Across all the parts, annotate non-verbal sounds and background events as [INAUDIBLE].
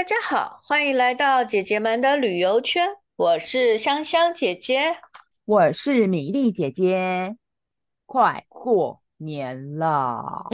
大家好，欢迎来到姐姐们的旅游圈。我是香香姐姐，我是米粒姐姐。快过年了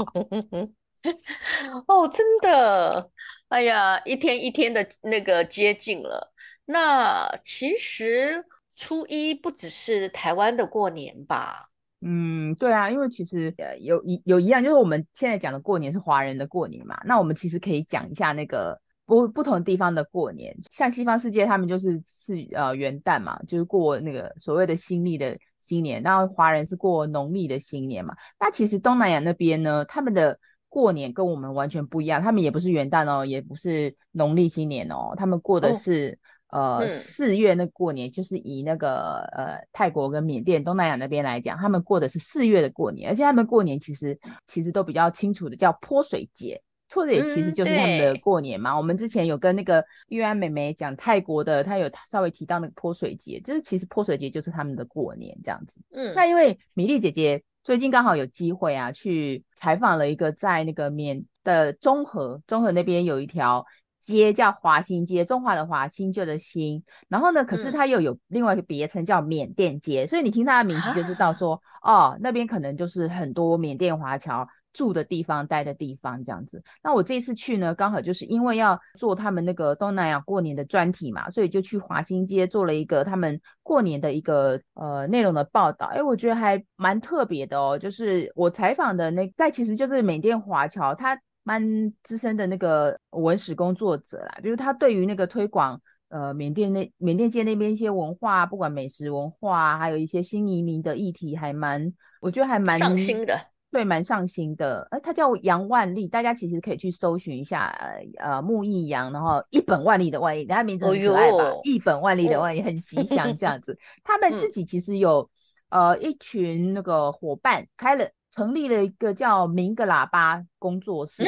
[LAUGHS] 哦，真的，哎呀，一天一天的那个接近了。那其实初一不只是台湾的过年吧？嗯，对啊，因为其实呃有一有一样，就是我们现在讲的过年是华人的过年嘛。那我们其实可以讲一下那个不不同地方的过年，像西方世界他们就是是呃元旦嘛，就是过那个所谓的新历的新年，然后华人是过农历的新年嘛。那其实东南亚那边呢，他们的过年跟我们完全不一样，他们也不是元旦哦，也不是农历新年哦，他们过的是。哦呃，四、嗯、月那过年就是以那个呃泰国跟缅甸东南亚那边来讲，他们过的是四月的过年，而且他们过年其实其实都比较清楚的叫泼水节，泼水节其实就是他们的过年嘛。嗯、我们之前有跟那个玉安妹妹讲泰国的，她有稍微提到那个泼水节，就是其实泼水节就是他们的过年这样子。嗯，那因为米粒姐姐最近刚好有机会啊，去采访了一个在那个缅的中和，中和那边有一条。街叫华新街，中华的华，新旧的新。然后呢，可是它又有另外一个别称叫缅甸街，嗯、所以你听它的名字就知道说，啊、哦，那边可能就是很多缅甸华侨住的地方、待的地方这样子。那我这次去呢，刚好就是因为要做他们那个东南亚过年的专题嘛，所以就去华新街做了一个他们过年的一个呃内容的报道。哎，我觉得还蛮特别的哦，就是我采访的那在其实就是缅甸华侨，他。蛮资深的那个文史工作者啦，就是他对于那个推广呃缅甸那缅甸街那边一些文化，不管美食文化，还有一些新移民的议题，还蛮我觉得还蛮上心的，对，蛮上心的。哎，他叫杨万利，大家其实可以去搜寻一下，呃，木易杨，然后一本万利的万利，他名字很可爱吧？哦、一本万利的万利，很吉祥这样子。他们自己其实有、嗯、呃一群那个伙伴开了。成立了一个叫“明格喇叭”工作室，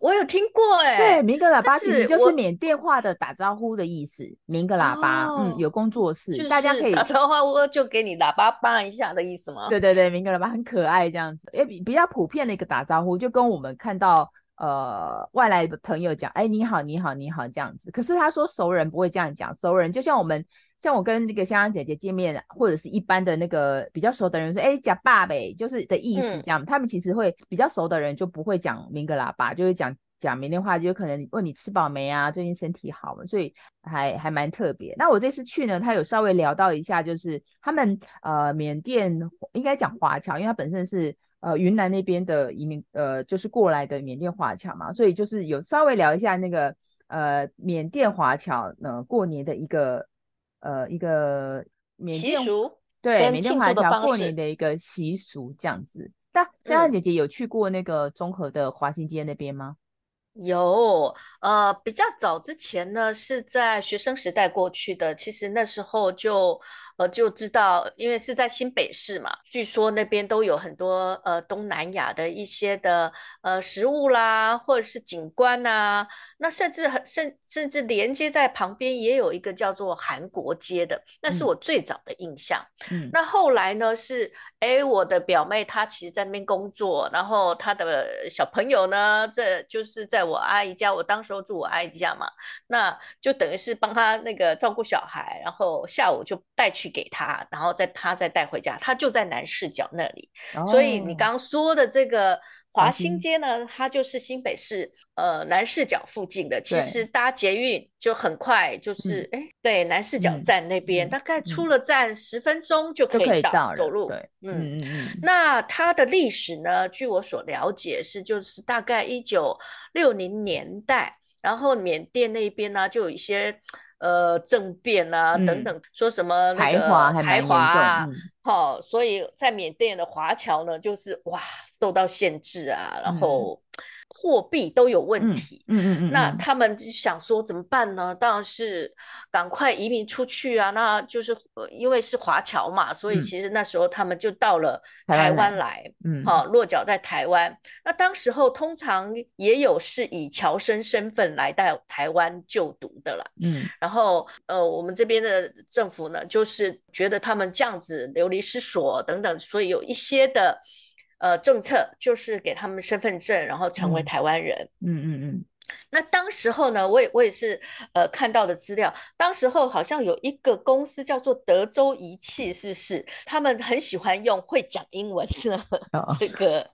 我有听过哎。对，“明格喇叭”其实就是缅甸话的打招呼的意思。“明格喇叭”，嗯，有工作室，大家可以打招呼就给你喇叭叭一下的意思吗？对对对，“明格喇叭”很可爱这样子，也比比较普遍的一个打招呼，就跟我们看到呃外来的朋友讲，哎，你好，你好，你好这样子。可是他说熟人不会这样讲，熟人就像我们。像我跟那个香香姐姐见面，或者是一般的那个比较熟的人说，哎，假爸呗，就是的意思这样。嗯、他们其实会比较熟的人就不会讲明个喇叭，就会讲讲缅甸话，就可能问你吃饱没啊，最近身体好吗？所以还还蛮特别。那我这次去呢，他有稍微聊到一下，就是他们呃缅甸应该讲华侨，因为他本身是呃云南那边的移民，呃就是过来的缅甸华侨嘛，所以就是有稍微聊一下那个呃缅甸华侨呃过年的一个。呃，一个缅甸习俗，对，缅甸华侨过年的一个习俗这样子。那香香姐姐有去过那个中和的华新街那边吗？有，呃，比较早之前呢，是在学生时代过去的。其实那时候就，呃，就知道，因为是在新北市嘛，据说那边都有很多呃东南亚的一些的呃食物啦，或者是景观呐、啊。那甚至很甚甚至连接在旁边也有一个叫做韩国街的，那是我最早的印象。嗯，那后来呢是，哎，我的表妹她其实在那边工作，然后她的小朋友呢，这就是在。我阿姨家，我当时候住我阿姨家嘛，那就等于是帮他那个照顾小孩，然后下午就带去给他，然后再他再带回家，他就在南市角那里。哦、所以你刚刚说的这个华新街呢，嗯、它就是新北市呃南势角附近的。其实搭捷运就很快，就是哎、嗯，对，南势角站那边，嗯、大概出了站十分钟就可以到，以到走路。对，嗯嗯嗯。那它的历史呢，据我所了解是，就是大概一九六零年代，然后缅甸那边呢，就有一些呃政变啊等等，嗯、说什么那个排华啊，好、嗯，所以在缅甸的华侨呢，就是哇受到限制啊，然后。嗯货币都有问题，嗯嗯嗯，嗯，那他们想说怎么办呢？当然是赶快移民出去啊！那就是因为是华侨嘛，所以其实那时候他们就到了台湾来，嗯，好落脚在台湾。那当时候通常也有是以侨生身份来到台湾就读的了，嗯，然后呃，我们这边的政府呢，就是觉得他们这样子流离失所等等，所以有一些的。呃，政策就是给他们身份证，然后成为台湾人。嗯嗯嗯。那当时候呢，我也我也是呃看到的资料，当时候好像有一个公司叫做德州仪器，是不是？他们很喜欢用会讲英文的这个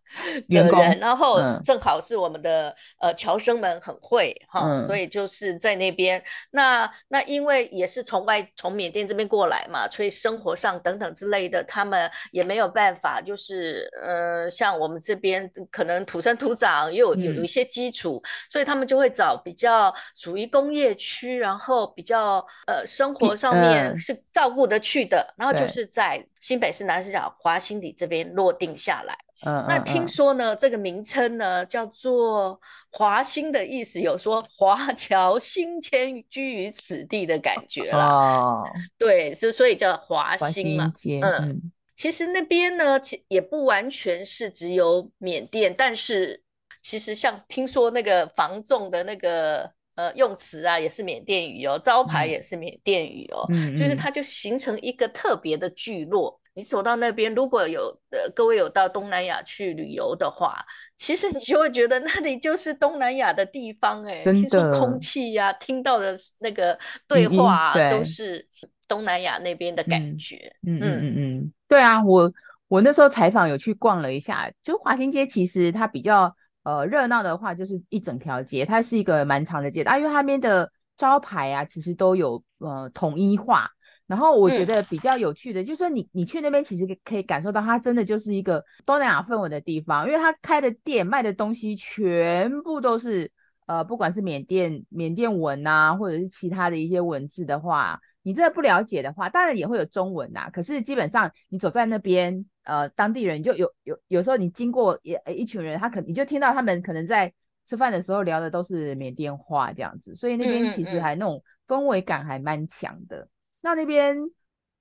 员工，然后正好是我们的呃侨生们很会哈，所以就是在那边。那那因为也是从外从缅甸这边过来嘛，所以生活上等等之类的，他们也没有办法，就是呃像我们这边可能土生土长又有有有一些基础，所以他们。就会找比较属于工业区，然后比较呃生活上面是照顾得去的，然后就是在新北市南市角华新里这边落定下来。嗯，那听说呢，这个名称呢叫做华新的意思，有说华侨新迁居于此地的感觉啦。哦，对，是所以叫华新嘛。嗯，其实那边呢，其也不完全是只有缅甸，但是。其实像听说那个房仲的那个呃用词啊，也是缅甸语哦，招牌也是缅甸语哦，嗯、就是它就形成一个特别的聚落。你走到那边，如果有呃各位有到东南亚去旅游的话，其实你就会觉得那里就是东南亚的地方哎，听说空气呀、啊，听到的那个对话、啊嗯、都是东南亚那边的感觉。嗯嗯嗯嗯，对啊，我我那时候采访有去逛了一下，就华新街其实它比较。呃，热闹的话就是一整条街，它是一个蛮长的街道，啊，因为它那边的招牌啊，其实都有呃统一化。然后我觉得比较有趣的，嗯、就是说你你去那边其实可以感受到，它真的就是一个东南亚氛围的地方，因为它开的店卖的东西全部都是呃，不管是缅甸缅甸文啊，或者是其他的一些文字的话，你真的不了解的话，当然也会有中文呐、啊。可是基本上你走在那边。呃，当地人就有有有时候你经过也一群人，他可你就听到他们可能在吃饭的时候聊的都是缅甸话这样子，所以那边其实还那种氛围感还蛮强的。嗯嗯嗯。那那边，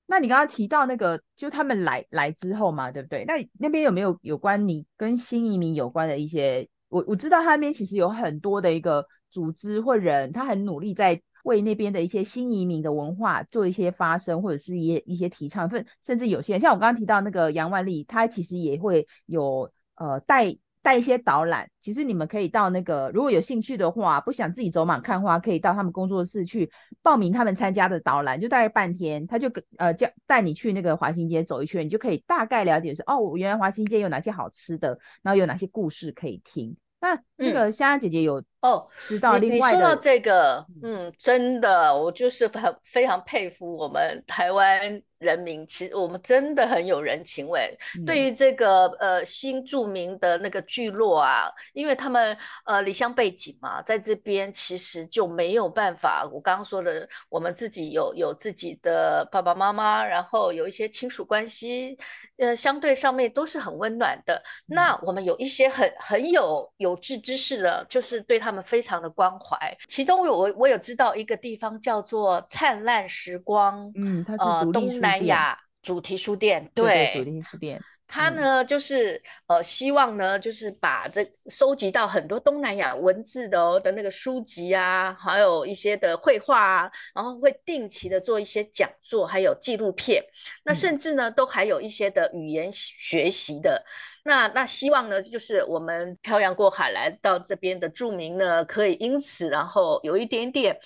那你刚刚提到那个，就他们来来之后嘛，对不对？那那边有没有有关你跟新移民有关的一些？我我知道他那边其实有很多的一个组织或人，他很努力在。为那边的一些新移民的文化做一些发声，或者是一些一些提倡，甚甚至有些人像我刚刚提到那个杨万丽，他其实也会有呃带带一些导览。其实你们可以到那个如果有兴趣的话，不想自己走马看花，可以到他们工作室去报名他们参加的导览，就大概半天，他就呃叫带你去那个华新街走一圈，你就可以大概了解说哦，原来华新街有哪些好吃的，然后有哪些故事可以听。那那个香香姐姐有哦，知道你，你说到这个，嗯，真的，我就是很非常佩服我们台湾。人民其实我们真的很有人情味。嗯、对于这个呃新著名的那个聚落啊，因为他们呃离乡背景嘛，在这边其实就没有办法。我刚刚说的，我们自己有有自己的爸爸妈妈，然后有一些亲属关系，呃，相对上面都是很温暖的。嗯、那我们有一些很很有有志之士的，就是对他们非常的关怀。其中我我我有知道一个地方叫做灿烂时光，嗯，它是东南亚主题书店，对，对，对，主题书店，他呢、嗯、就是呃希望呢就是把这收集到很多东南亚文字的哦的那个书籍啊，还有一些的绘画啊，然后会定期的做一些讲座，还有纪录片，那甚至呢、嗯、都还有一些的语言学习的。那那希望呢，就是我们漂洋过海来到这边的住民呢，可以因此然后有一点点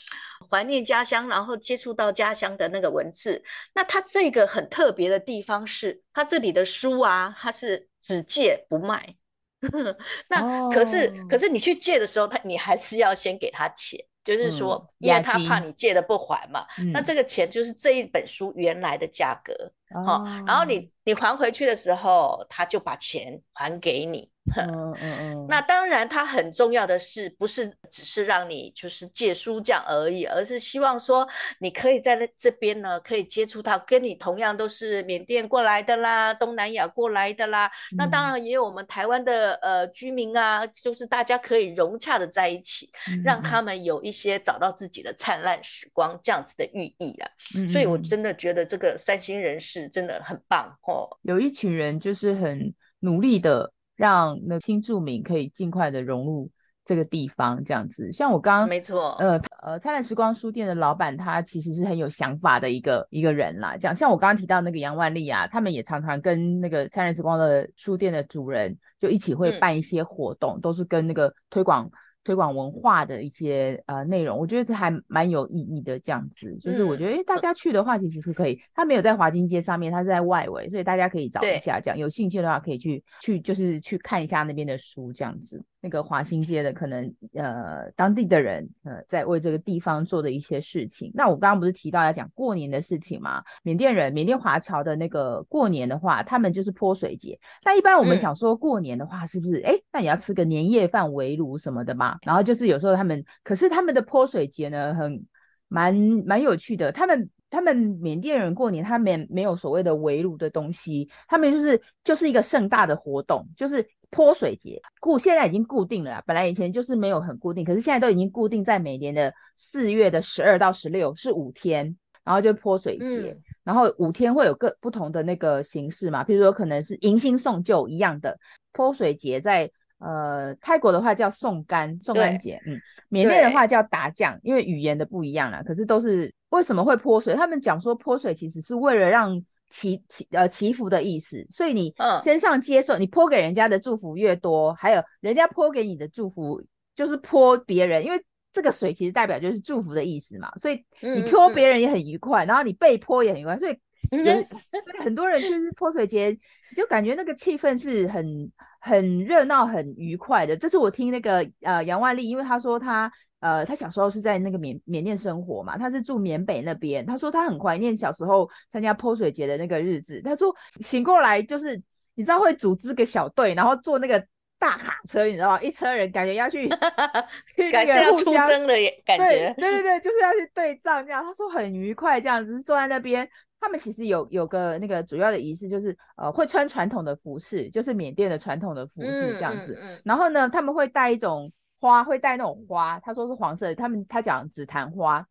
怀念家乡，然后接触到家乡的那个文字。那它这个很特别的地方是，它这里的书啊，它是只借不卖。[LAUGHS] 那可是、oh. 可是你去借的时候，他你还是要先给他钱。就是说，因为他怕你借的不还嘛，嗯、那这个钱就是这一本书原来的价格，哦，然后你你还回去的时候，他就把钱还给你。[LAUGHS] 嗯嗯嗯，那当然，他很重要的是，不是只是让你就是借书这样而已，而是希望说你可以在这边呢，可以接触到跟你同样都是缅甸过来的啦，东南亚过来的啦。嗯、那当然也有我们台湾的呃居民啊，就是大家可以融洽的在一起，嗯、让他们有一些找到自己的灿烂时光这样子的寓意啊。嗯、所以我真的觉得这个三星人士真的很棒哦。有一群人就是很努力的。让那新住民可以尽快的融入这个地方，这样子。像我刚刚，没错，呃呃，灿烂时光书店的老板，他其实是很有想法的一个一个人啦。这样，像我刚刚提到那个杨万丽啊，他们也常常跟那个灿烂时光的书店的主人就一起会办一些活动，嗯、都是跟那个推广推广文化的一些呃内容，我觉得这还蛮有意义的。这样子，就是我觉得，哎、嗯，大家去的话其实是可以。他没有在华金街上面，他是在外围，所以大家可以找一下。这样有兴趣的话，可以去去就是去看一下那边的书，这样子。那个华新街的可能呃当地的人呃在为这个地方做的一些事情。那我刚刚不是提到要讲过年的事情吗？缅甸人缅甸华侨的那个过年的话，他们就是泼水节。那一般我们想说过年的话，是不是哎、嗯，那你要吃个年夜饭围炉什么的嘛？然后就是有时候他们，可是他们的泼水节呢，很蛮蛮有趣的。他们他们缅甸人过年，他们没有所谓的围炉的东西，他们就是就是一个盛大的活动，就是。泼水节固现在已经固定了，本来以前就是没有很固定，可是现在都已经固定在每年的四月的十二到十六是五天，然后就泼水节，嗯，然后五天会有各不同的那个形式嘛，比如说可能是迎新送旧一样的泼水节在，在呃泰国的话叫送干送干节，嗯，缅甸的话叫打酱，因为语言的不一样啦，可是都是为什么会泼水？他们讲说泼水其实是为了让。祈祈呃祈福的意思，所以你身上接受、嗯、你泼给人家的祝福越多，还有人家泼给你的祝福就是泼别人，因为这个水其实代表就是祝福的意思嘛，所以你泼别人也很愉快，嗯嗯、然后你被泼也很愉快，所以人、嗯、很多人就是泼水节就感觉那个气氛是很很热闹、很愉快的。这是我听那个呃杨万丽，因为他说他。呃，他小时候是在那个缅缅甸生活嘛，他是住缅北那边。他说他很怀念小时候参加泼水节的那个日子。他说醒过来就是你知道会组织个小队，然后坐那个大卡车，你知道吗？一车人感觉要去 [LAUGHS] 去那个互相出征的感觉。对对对，就是要去对仗这样。他说很愉快这样子坐在那边。他们其实有有个那个主要的仪式，就是呃会穿传统的服饰，就是缅甸的传统的服饰这样子。嗯嗯嗯、然后呢，他们会带一种。花会带那种花，他说是黄色的，他们他讲紫檀花，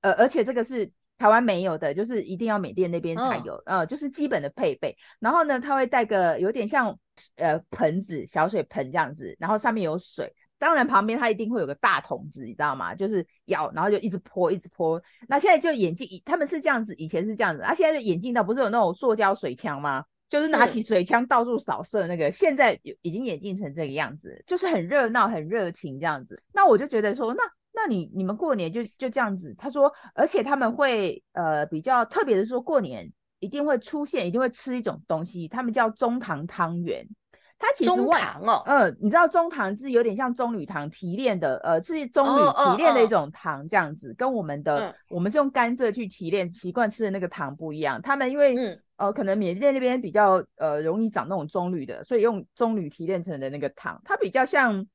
呃，而且这个是台湾没有的，就是一定要缅甸那边才有，嗯、呃，就是基本的配备。然后呢，他会带个有点像呃盆子，小水盆这样子，然后上面有水，当然旁边他一定会有个大桶子，你知道吗？就是舀，然后就一直泼，一直泼。那现在就眼镜，他们是这样子，以前是这样子，啊，现在的眼镜到不是有那种塑胶水枪吗？就是拿起水枪到处扫射那个，嗯、现在已经演进成这个样子，就是很热闹、很热情这样子。那我就觉得说，那那你你们过年就就这样子。他说，而且他们会呃比较特别的说，过年一定会出现，一定会吃一种东西，他们叫中糖汤圆。它其实外中糖哦，嗯、呃，你知道中糖是有点像棕榈糖提炼的，呃，是棕榈提炼的一种糖这样子，哦哦哦跟我们的、嗯、我们是用甘蔗去提炼，习惯吃的那个糖不一样。他们因为、嗯、呃可能缅甸那边比较呃容易长那种棕榈的，所以用棕榈提炼成的那个糖，它比较像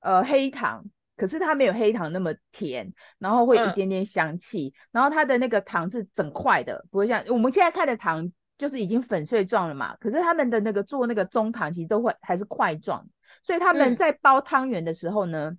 呃黑糖，可是它没有黑糖那么甜，然后会有一点点香气，嗯、然后它的那个糖是整块的，不会像我们现在看的糖。就是已经粉碎状了嘛，可是他们的那个做那个中糖其实都会还是块状，所以他们在包汤圆的时候呢，嗯、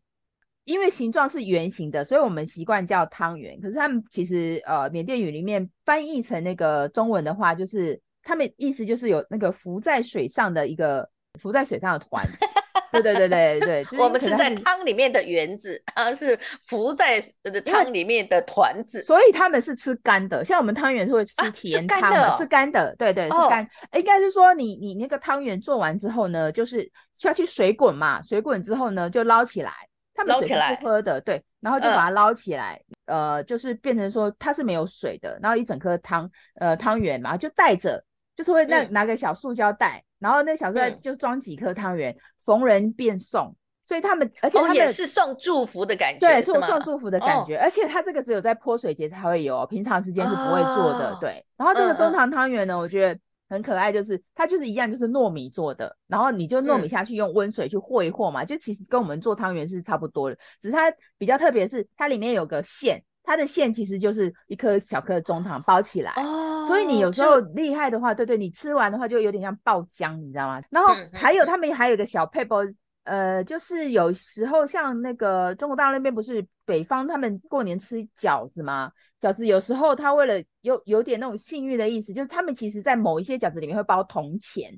因为形状是圆形的，所以我们习惯叫汤圆。可是他们其实呃缅甸语里面翻译成那个中文的话，就是他们意思就是有那个浮在水上的一个浮在水上的团子。对对对对对，就是、我们是在汤里面的圆子，啊，是浮在汤里面的团子，所以他们是吃干的。像我们汤圆是会吃甜汤的，啊、是干的，的，对对，是干。哦、应该是说你你那个汤圆做完之后呢，就是下去水滚嘛，水滚之后呢就捞起来，他们水是不喝的，对，然后就把它捞起来，呃，就是变成说它是没有水的，然后一整颗汤呃汤圆嘛就带着，就是会那拿个小塑胶袋。嗯然后那小哥就装几颗汤圆，嗯、逢人便送，所以他们，而且他们、哦、也是送祝福的感觉，对，送送祝福的感觉。哦、而且它这个只有在泼水节才会有，平常时间是不会做的。哦、对，然后这个中堂汤圆呢，嗯、我觉得很可爱，就是它就是一样，就是糯米做的，然后你就糯米下去用温水去和一和嘛，嗯、就其实跟我们做汤圆是差不多的，只是它比较特别是它里面有个馅。它的馅其实就是一颗小颗的中糖包起来，哦，所以你有时候厉害的话，对对，你吃完的话就有点像爆浆，你知道吗？然后还有他们还有一个小配包，呃，就是有时候像那个中国大陆那边不是北方他们过年吃饺子吗？饺子有时候他为了有有点那种幸运的意思，就是他们其实在某一些饺子里面会包铜钱，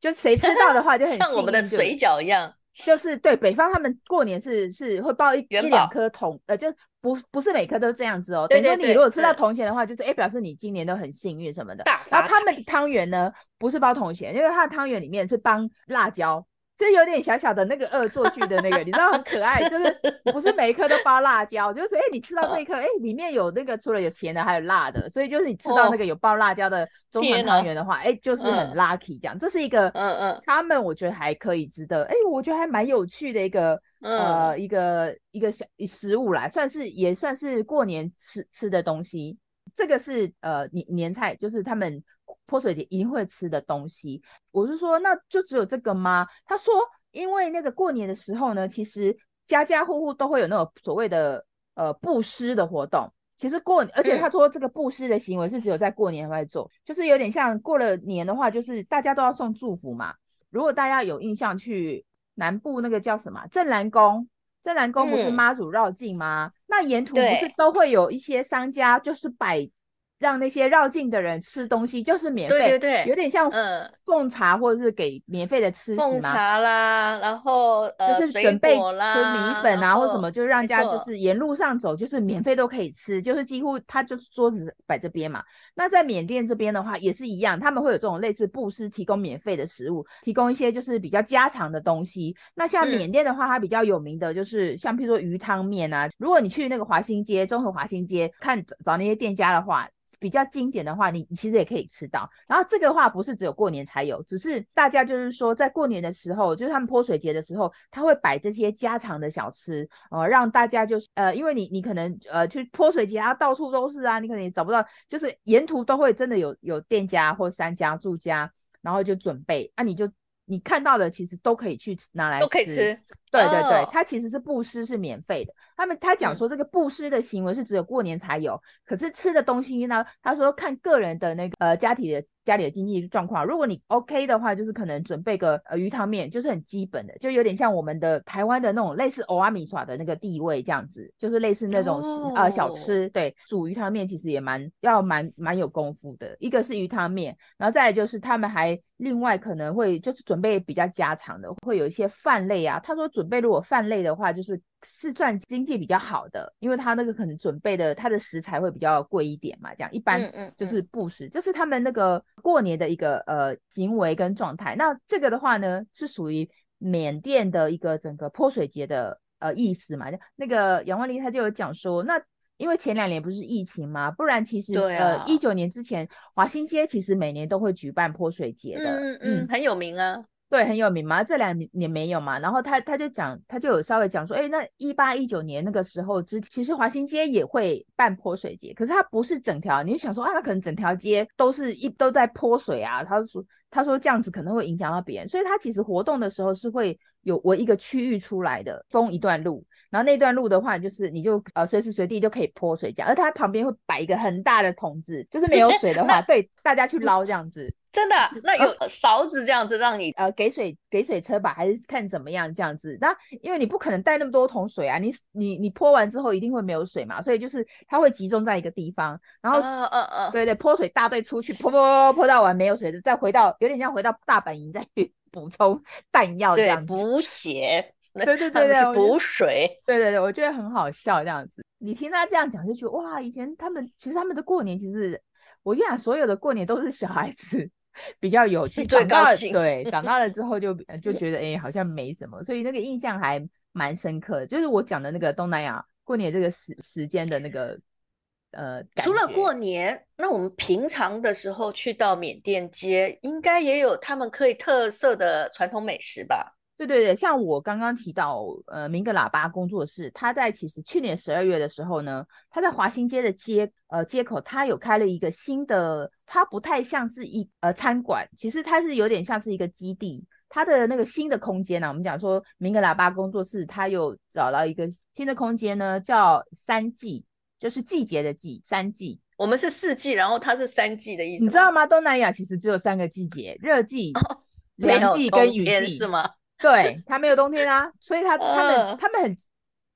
就谁吃到的话就很 [LAUGHS] 像我们的水饺一样，[LAUGHS] 就是对北方他们过年是是会包一一两颗铜，呃就。不不是每颗都这样子哦，等于说你如果吃到铜钱的话，就是哎表示你今年都很幸运什么的。然后他们汤圆呢，不是包铜钱，因为它的汤圆里面是包辣椒，就有点小小的那个恶作剧的那个，你知道很可爱，就是 [LAUGHS] 不是每一颗都包辣椒，就是说，哎、欸，你吃到这一颗，哎、欸，里面有那个除了有甜的，还有辣的，所以就是你吃到那个有包辣椒的中华汤圆的话，哎、就是很 lucky 这样。嗯、这是一个，嗯嗯，他们我觉得还可以值得，哎、欸，我觉得还蛮有趣的一个，嗯、呃，一个一个小食物啦，算是也算是过年吃吃的东西。这个是呃年年菜，就是他们。泼水节一定会吃的东西，我是说，那就只有这个吗？他说，因为那个过年的时候呢，其实家家户户都会有那种所谓的呃布施的活动。其实过，而且他说这个布施的行为是只有在过年才会做，嗯、就是有点像过了年的话，就是大家都要送祝福嘛。如果大家有印象，去南部那个叫什么镇南宫，镇南宫不是妈祖绕境吗？嗯、那沿途不是都会有一些商家就是摆。让那些绕境的人吃东西，就是免费，对对对，有点像奉茶或者是给免费的吃食嘛。奉茶啦，然后呃，就是准备吃米粉啊，或什么，就让人家就是沿路上走，就是免费都可以吃，就是几乎他就是桌子摆这边嘛。那在缅甸这边的话也是一样，他们会有这种类似布施，提供免费的食物，提供一些就是比较家常的东西。那像缅甸的话，它比较有名的就是像譬如说鱼汤面啊，如果你去那个华新街，综合华新街看找那些店家的话。比较经典的话，你其实也可以吃到。然后这个话不是只有过年才有，只是大家就是说在过年的时候，就是他们泼水节的时候，他会摆这些家常的小吃，呃，让大家就是呃，因为你你可能呃去泼水节啊，到处都是啊，你可能也找不到，就是沿途都会真的有有店家或商家住家，然后就准备，啊，你就你看到的其实都可以去拿来吃，都可以吃。对对对，它其实是布施是免费的。他们他讲说这个布施的行为是只有过年才有，嗯、可是吃的东西呢，他说看个人的那个呃家庭的家里的经济状况。如果你 OK 的话，就是可能准备个呃鱼汤面，就是很基本的，就有点像我们的台湾的那种类似欧阿米耍的那个地位这样子，就是类似那种、哦、呃小吃。对，煮鱼汤面其实也蛮要蛮蛮有功夫的。一个是鱼汤面，然后再来就是他们还另外可能会就是准备比较家常的，会有一些饭类啊。他说准备如果饭类的话，就是。是赚经济比较好的，因为他那个可能准备的他的食材会比较贵一点嘛，这样一般就是布施，这、嗯嗯嗯、是他们那个过年的一个呃行为跟状态。那这个的话呢，是属于缅甸的一个整个泼水节的呃意思嘛。那个杨万丽他就有讲说，那因为前两年不是疫情嘛，不然其实、啊、呃一九年之前华新街其实每年都会举办泼水节的，嗯嗯，嗯很有名啊。对，很有名嘛，这两年没有嘛，然后他他就讲，他就有稍微讲说，哎，那一八一九年那个时候之，其实华新街也会办泼水节，可是它不是整条，你就想说啊，他可能整条街都是一都在泼水啊，他说他说这样子可能会影响到别人，所以他其实活动的时候是会有我一个区域出来的，封一段路，然后那段路的话就是你就呃随时随地就可以泼水这样，而他旁边会摆一个很大的桶子，就是没有水的话，[LAUGHS] 对大家去捞这样子。真的，那有勺子这样子让你呃给水给水车吧，还是看怎么样这样子？那因为你不可能带那么多桶水啊，你你你泼完之后一定会没有水嘛，所以就是它会集中在一个地方，然后嗯嗯嗯，对对，泼水大队出去泼泼泼到完没有水，再回到有点像回到大本营再去 [LAUGHS] 补充弹药这样子，补 [LAUGHS] 血，对对对对，是补水，对对对，我觉得很好笑这样子。你听他这样讲就觉得哇，以前他们其实他们的过年其实我跟你讲，所有的过年都是小孩子。比较有趣，[LAUGHS] 长大了对，长大了 [LAUGHS] 之后就就觉得哎、欸，好像没什么，所以那个印象还蛮深刻的。就是我讲的那个东南亚过年这个时时间的那个呃，除了过年，那我们平常的时候去到缅甸街，应该也有他们可以特色的传统美食吧？对对对，像我刚刚提到，呃，明格喇叭工作室，他在其实去年十二月的时候呢，他在华新街的街呃街口，他有开了一个新的，它不太像是一呃餐馆，其实它是有点像是一个基地，它的那个新的空间呢、啊，我们讲说明格喇叭工作室，他有找到一个新的空间呢，叫三季，就是季节的季，三季，我们是四季，然后它是三季的意思，你知道吗？东南亚其实只有三个季节，热季、[LAUGHS] 凉季跟雨季，是吗？对，它没有冬天啊，所以它他们、呃、他们很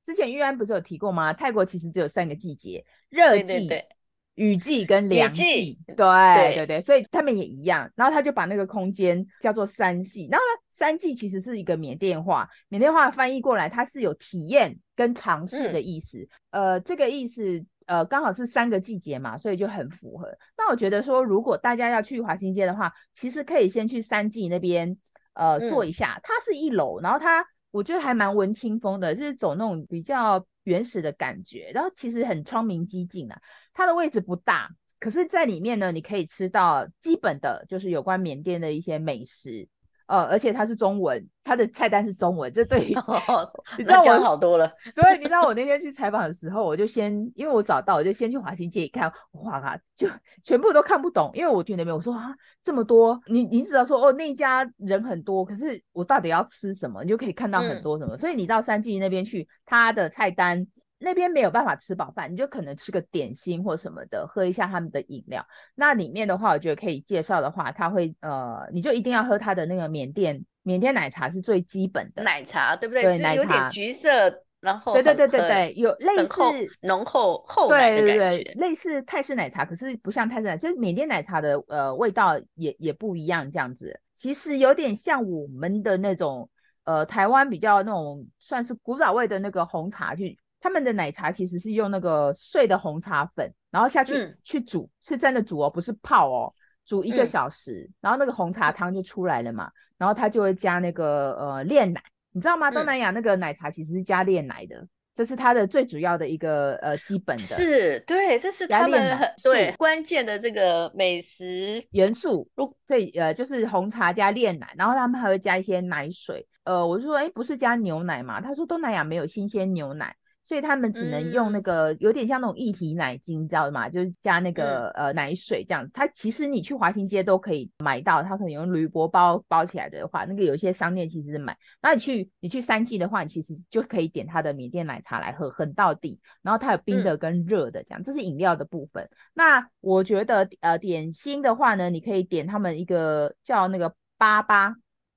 之前玉安不是有提过吗？泰国其实只有三个季节：热季、对对对雨季跟凉季。季对对对对，所以他们也一样。然后他就把那个空间叫做三季。然后呢，三季其实是一个缅甸话，缅甸话翻译过来它是有体验跟尝试的意思。嗯、呃，这个意思呃刚好是三个季节嘛，所以就很符合。那我觉得说，如果大家要去华新街的话，其实可以先去三季那边。呃坐一下。它是一楼，然后它我觉得还蛮文青风的，就是走那种比较原始的感觉。然后其实很窗明几净啊，它的位置不大，可是在里面呢，你可以吃到基本的，就是有关缅甸的一些美食。呃，而且它是中文，它的菜单是中文，这对于、哦、你知道我好多了。对，你知道我那天去采访的时候，我就先因为我找到，我就先去华新街一看，哇啊，就全部都看不懂，因为我去那边，我说啊，这么多，你你只要说哦，那一家人很多，可是我到底要吃什么？你就可以看到很多什么，嗯、所以你到三季那边去，它的菜单。那边没有办法吃饱饭，你就可能吃个点心或什么的，喝一下他们的饮料。那里面的话，我觉得可以介绍的话，他会呃，你就一定要喝他的那个缅甸缅甸奶茶是最基本的奶茶，对不对？对，奶茶有点橘色，然后对对对对对，有类似浓厚厚奶的感觉，对对对，类似泰式奶茶，可是不像泰式奶茶，就是缅甸奶茶的呃味道也也不一样，这样子。其实有点像我们的那种呃台湾比较那种算是古早味的那个红茶去。他们的奶茶其实是用那个碎的红茶粉，然后下去、嗯、去煮，是真的煮哦，不是泡哦，煮一个小时，嗯、然后那个红茶汤就出来了嘛，然后他就会加那个呃炼奶，你知道吗？东南亚那个奶茶其实是加炼奶的，嗯、这是它的最主要的一个呃基本的，是对，这是他们很对关键的这个美食元素，如这呃就是红茶加炼奶，然后他们还会加一些奶水，呃，我就说哎，不是加牛奶嘛？他说东南亚没有新鲜牛奶。所以他们只能用那个有点像那种液体奶精，你知道吗？就是加那个、嗯、呃奶水这样。它其实你去华新街都可以买到，它可能用铝箔包包起来的话，那个有些商店其实是买。那你去你去三季的话，你其实就可以点它的缅甸奶茶来喝，很到底。然后它有冰的跟热的这样，嗯、这是饮料的部分。那我觉得呃点心的话呢，你可以点他们一个叫那个粑粑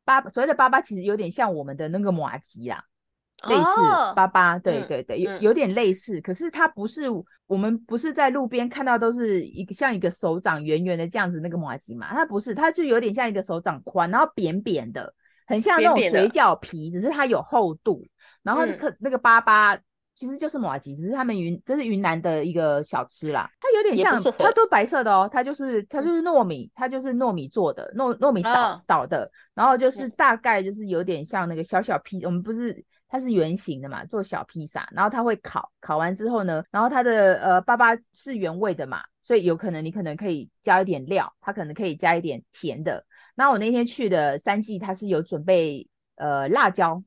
粑，所谓的粑粑其实有点像我们的那个马吉啦。类似粑粑，哦、对对对，有有点类似，嗯、可是它不是我们不是在路边看到都是一个像一个手掌圆圆的这样子那个麻吉嘛，它不是，它就有点像一个手掌宽，然后扁扁的，很像那种水饺皮，扁扁只是它有厚度，然后可那个粑粑。嗯其实就是麻吉，只是他们云，这是云南的一个小吃啦。它有点像，它都白色的哦。它就是它就是糯米，它就是糯米做的，糯糯米捣捣的。然后就是大概就是有点像那个小小披，我们不是它是圆形的嘛，做小披萨。然后它会烤，烤完之后呢，然后它的呃粑粑是原味的嘛，所以有可能你可能可以加一点料，它可能可以加一点甜的。那我那天去的三季，它是有准备呃辣椒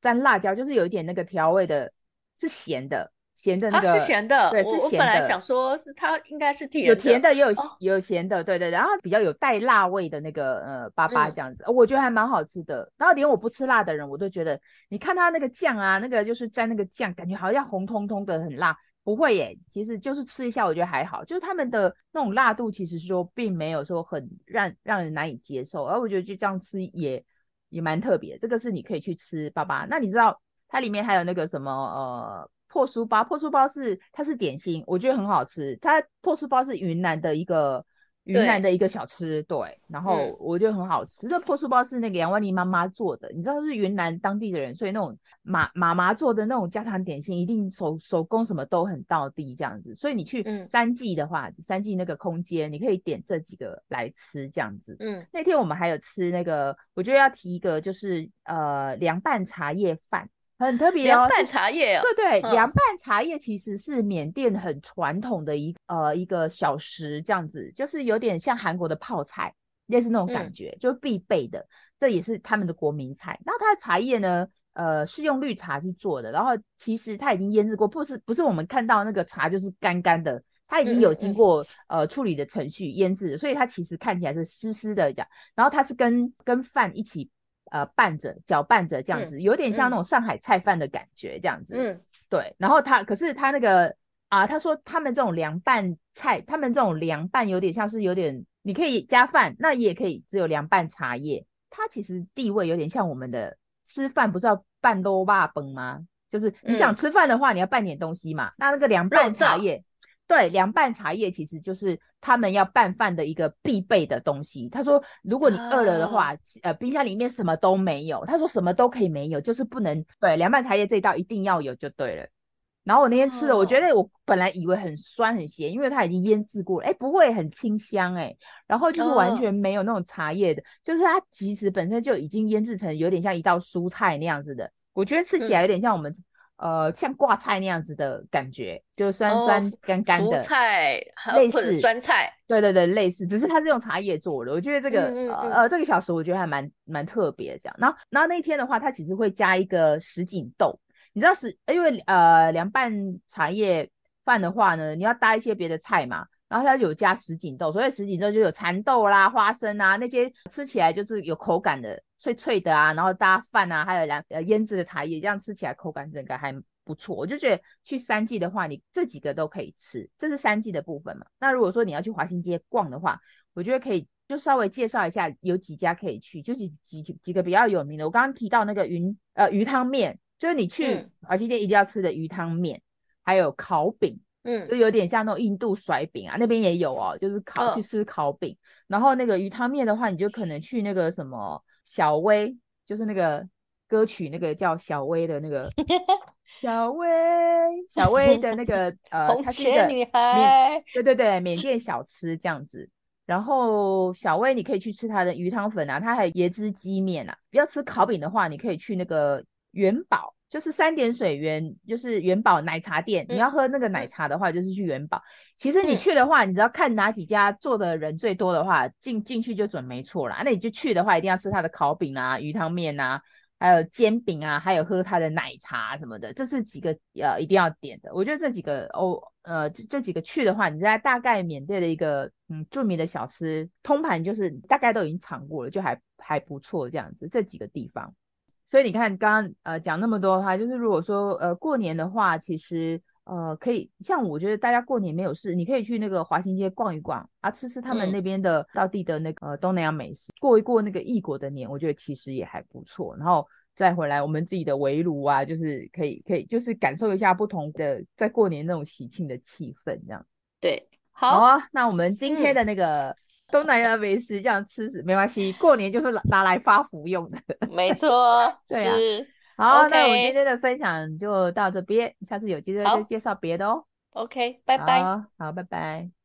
蘸辣椒，就是有一点那个调味的。是咸的，咸的那个、啊、是咸的，对，是咸的。我本来想说是它应该是甜的，有甜的也有、哦、有咸的，对对。然后比较有带辣味的那个呃粑粑这样子，嗯、我觉得还蛮好吃的。然后连我不吃辣的人，我都觉得，你看它那个酱啊，那个就是沾那个酱，感觉好像红彤彤的很辣，不会耶，其实就是吃一下，我觉得还好。就是他们的那种辣度，其实说并没有说很让让人难以接受，而我觉得就这样吃也也蛮特别。这个是你可以去吃粑粑，那你知道？它里面还有那个什么呃破酥包，破酥包是它是点心，我觉得很好吃。它破酥包是云南的一个云南的一个小吃，对，对，然后我觉得很好吃。这、嗯、破酥包是那个杨万妮妈妈做的，你知道是云南当地的人，所以那种妈妈妈做的那种家常点心，一定手手工什么都很到地这样子。所以你去三季的话，嗯、三季那个空间，你可以点这几个来吃这样子。嗯，那天我们还有吃那个，我觉得要提一个就是呃凉拌茶叶饭。很特别哦，凉拌茶叶哦，对对，凉拌茶叶其实是缅甸很传统的一呃一个小食，这样子就是有点像韩国的泡菜，类似那种感觉，嗯、就必备的，这也是他们的国民菜。然后它的茶叶呢，呃，是用绿茶去做的，然后其实它已经腌制过，不是不是我们看到那个茶就是干干的，它已经有经过、嗯嗯、呃处理的程序腌制，所以它其实看起来是湿湿的这样，然后它是跟跟饭一起。呃，拌着搅拌着这样子，嗯、有点像那种上海菜饭的感觉这样子。嗯，对。然后他，可是他那个啊，他说他们这种凉拌菜，他们这种凉拌有点像是有点，你可以加饭，那也可以只有凉拌茶叶。它其实地位有点像我们的吃饭，不是要拌卤肉饭吗？就是你想吃饭的话，你要拌点东西嘛。嗯、那那个凉拌茶叶。对，凉拌茶叶其实就是他们要拌饭的一个必备的东西。他说，如果你饿了的话，呃，冰箱里面什么都没有。他说什么都可以没有，就是不能对凉拌茶叶这一道一定要有就对了。然后我那天吃了，哦、我觉得我本来以为很酸很咸，因为它已经腌制过了，哎，不会很清香哎。然后就是完全没有那种茶叶的，哦、就是它其实本身就已经腌制成有点像一道蔬菜那样子的。我觉得吃起来有点像我们、嗯、呃像挂菜那样子的感觉，就是酸酸干干的。蔬菜类似酸菜。对对对，类似，只是它是用茶叶做的。我觉得这个嗯嗯嗯呃这个小食我觉得还蛮蛮特别的这样。然后然后那天的话，它其实会加一个什锦豆。你知道是，因为呃凉拌茶叶饭的话呢，你要搭一些别的菜嘛，然后它有加什锦豆，所以什锦豆就有蚕豆啦、花生啊那些，吃起来就是有口感的，脆脆的啊，然后搭饭啊，还有凉呃腌制的茶叶，这样吃起来口感整个还不错。我就觉得去三季的话，你这几个都可以吃，这是三季的部分嘛。那如果说你要去华新街逛的话，我觉得可以就稍微介绍一下有几家可以去，就几几几个比较有名的。我刚刚提到那个云呃鱼汤面。就是你去华新街一定要吃的鱼汤面，嗯、还有烤饼，嗯，就有点像那种印度甩饼啊，那边也有哦，就是烤、哦、去吃烤饼。然后那个鱼汤面的话，你就可能去那个什么小薇，就是那个歌曲那个叫小薇的那个 [LAUGHS] 小薇，小薇的那个呃，她是一个女孩，对对对，缅甸小吃这样子。然后小薇你可以去吃它的鱼汤粉啊，它还有椰汁鸡面啊。要吃烤饼的话，你可以去那个。元宝就是三点水元，就是元宝奶茶店。嗯、你要喝那个奶茶的话，就是去元宝。其实你去的话，嗯、你只要看哪几家做的人最多的话，进进去就准没错啦。那你就去的话，一定要吃它的烤饼啊、鱼汤面啊，还有煎饼啊，还有喝它的奶茶什么的。这是几个呃一定要点的。我觉得这几个哦呃这这几个去的话，你在大概缅甸的一个嗯著名的小吃通盘，就是大概都已经尝过了，就还还不错这样子。这几个地方。所以你看，刚刚呃讲那么多的话，就是如果说呃过年的话，其实呃可以像我觉得大家过年没有事，你可以去那个华新街逛一逛啊，吃吃他们那边的当地的那个、呃、东南亚美食，过一过那个异国的年，我觉得其实也还不错。然后再回来我们自己的围炉啊，就是可以可以就是感受一下不同的在过年那种喜庆的气氛，这样。对，好，好啊，那我们今天的那个。嗯东南亚美食这样吃死没关系，过年就是拿来发福用的。没错，[LAUGHS] 对啊。好那我们今天的分享就到这边，下次有机会再介绍别的哦。OK，拜拜。好，好，拜拜。